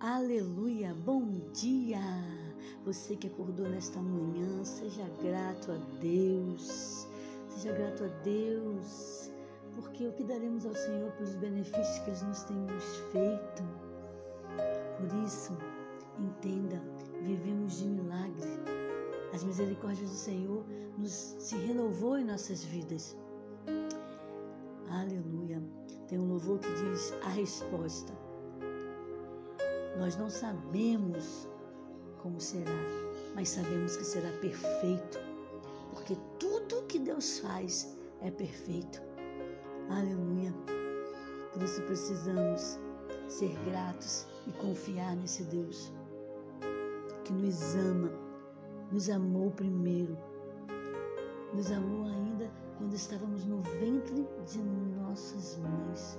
Aleluia, bom dia! Você que acordou nesta manhã, seja grato a Deus, seja grato a Deus, porque o que daremos ao Senhor pelos benefícios que Ele nos tem nos feito. Por isso, entenda, vivemos de milagre. As misericórdias do Senhor nos se renovou em nossas vidas. Aleluia. Tem um louvor que diz a resposta. Nós não sabemos como será, mas sabemos que será perfeito, porque tudo que Deus faz é perfeito. Aleluia. Por isso precisamos ser gratos e confiar nesse Deus que nos ama, nos amou primeiro, nos amou ainda quando estávamos no ventre de nossas mães.